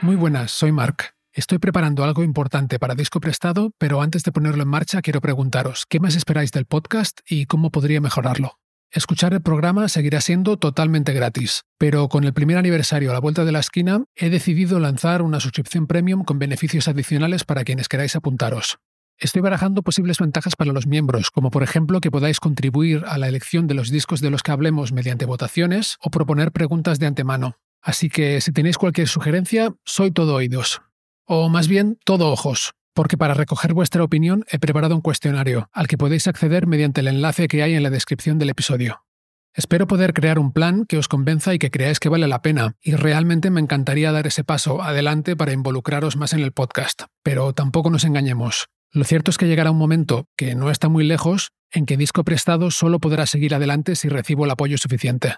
Muy buenas, soy Mark. Estoy preparando algo importante para disco prestado, pero antes de ponerlo en marcha quiero preguntaros, ¿qué más esperáis del podcast y cómo podría mejorarlo? Escuchar el programa seguirá siendo totalmente gratis, pero con el primer aniversario a la vuelta de la esquina he decidido lanzar una suscripción premium con beneficios adicionales para quienes queráis apuntaros. Estoy barajando posibles ventajas para los miembros, como por ejemplo que podáis contribuir a la elección de los discos de los que hablemos mediante votaciones o proponer preguntas de antemano. Así que si tenéis cualquier sugerencia, soy todo oídos. O más bien, todo ojos, porque para recoger vuestra opinión he preparado un cuestionario, al que podéis acceder mediante el enlace que hay en la descripción del episodio. Espero poder crear un plan que os convenza y que creáis que vale la pena, y realmente me encantaría dar ese paso adelante para involucraros más en el podcast, pero tampoco nos engañemos. Lo cierto es que llegará un momento, que no está muy lejos, en que Disco Prestado solo podrá seguir adelante si recibo el apoyo suficiente.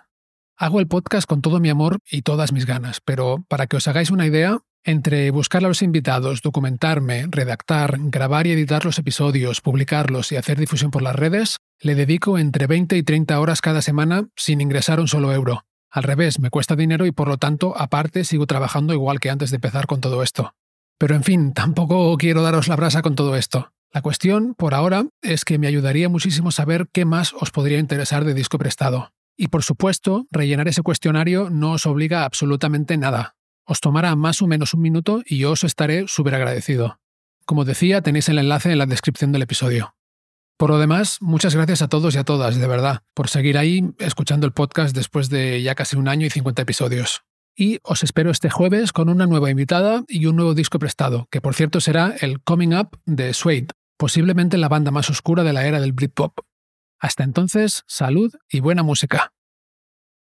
Hago el podcast con todo mi amor y todas mis ganas, pero para que os hagáis una idea, entre buscar a los invitados, documentarme, redactar, grabar y editar los episodios, publicarlos y hacer difusión por las redes, le dedico entre 20 y 30 horas cada semana sin ingresar un solo euro. Al revés, me cuesta dinero y por lo tanto, aparte, sigo trabajando igual que antes de empezar con todo esto. Pero en fin, tampoco quiero daros la brasa con todo esto. La cuestión, por ahora, es que me ayudaría muchísimo saber qué más os podría interesar de disco prestado. Y por supuesto, rellenar ese cuestionario no os obliga a absolutamente nada. Os tomará más o menos un minuto y yo os estaré súper agradecido. Como decía, tenéis el enlace en la descripción del episodio. Por lo demás, muchas gracias a todos y a todas, de verdad, por seguir ahí escuchando el podcast después de ya casi un año y 50 episodios. Y os espero este jueves con una nueva invitada y un nuevo disco prestado, que por cierto será el Coming Up de Suede, posiblemente la banda más oscura de la era del Britpop. Hasta entonces, salud y buena música.